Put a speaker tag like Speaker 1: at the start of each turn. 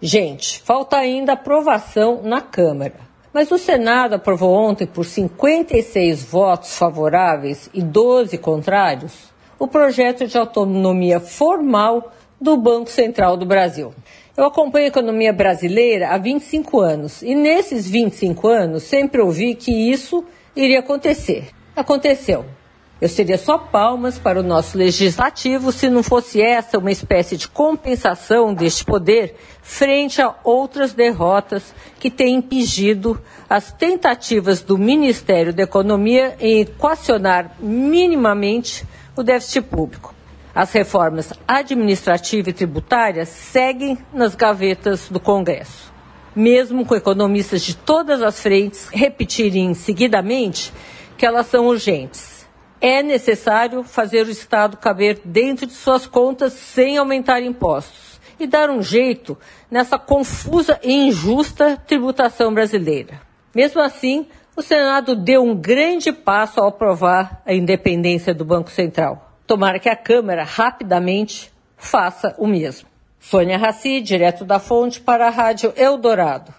Speaker 1: Gente, falta ainda aprovação na Câmara. Mas o Senado aprovou ontem, por 56 votos favoráveis e 12 contrários, o projeto de autonomia formal do Banco Central do Brasil. Eu acompanho a economia brasileira há 25 anos e nesses 25 anos sempre ouvi que isso iria acontecer. Aconteceu. Eu seria só palmas para o nosso legislativo se não fosse essa uma espécie de compensação deste poder frente a outras derrotas que têm impedido as tentativas do Ministério da Economia em equacionar minimamente o déficit público. As reformas administrativa e tributária seguem nas gavetas do Congresso. Mesmo com economistas de todas as frentes repetirem seguidamente que elas são urgentes é necessário fazer o Estado caber dentro de suas contas sem aumentar impostos e dar um jeito nessa confusa e injusta tributação brasileira. Mesmo assim, o Senado deu um grande passo ao aprovar a independência do Banco Central. Tomara que a Câmara rapidamente faça o mesmo. Sônia Raci, direto da fonte para a Rádio Eldorado.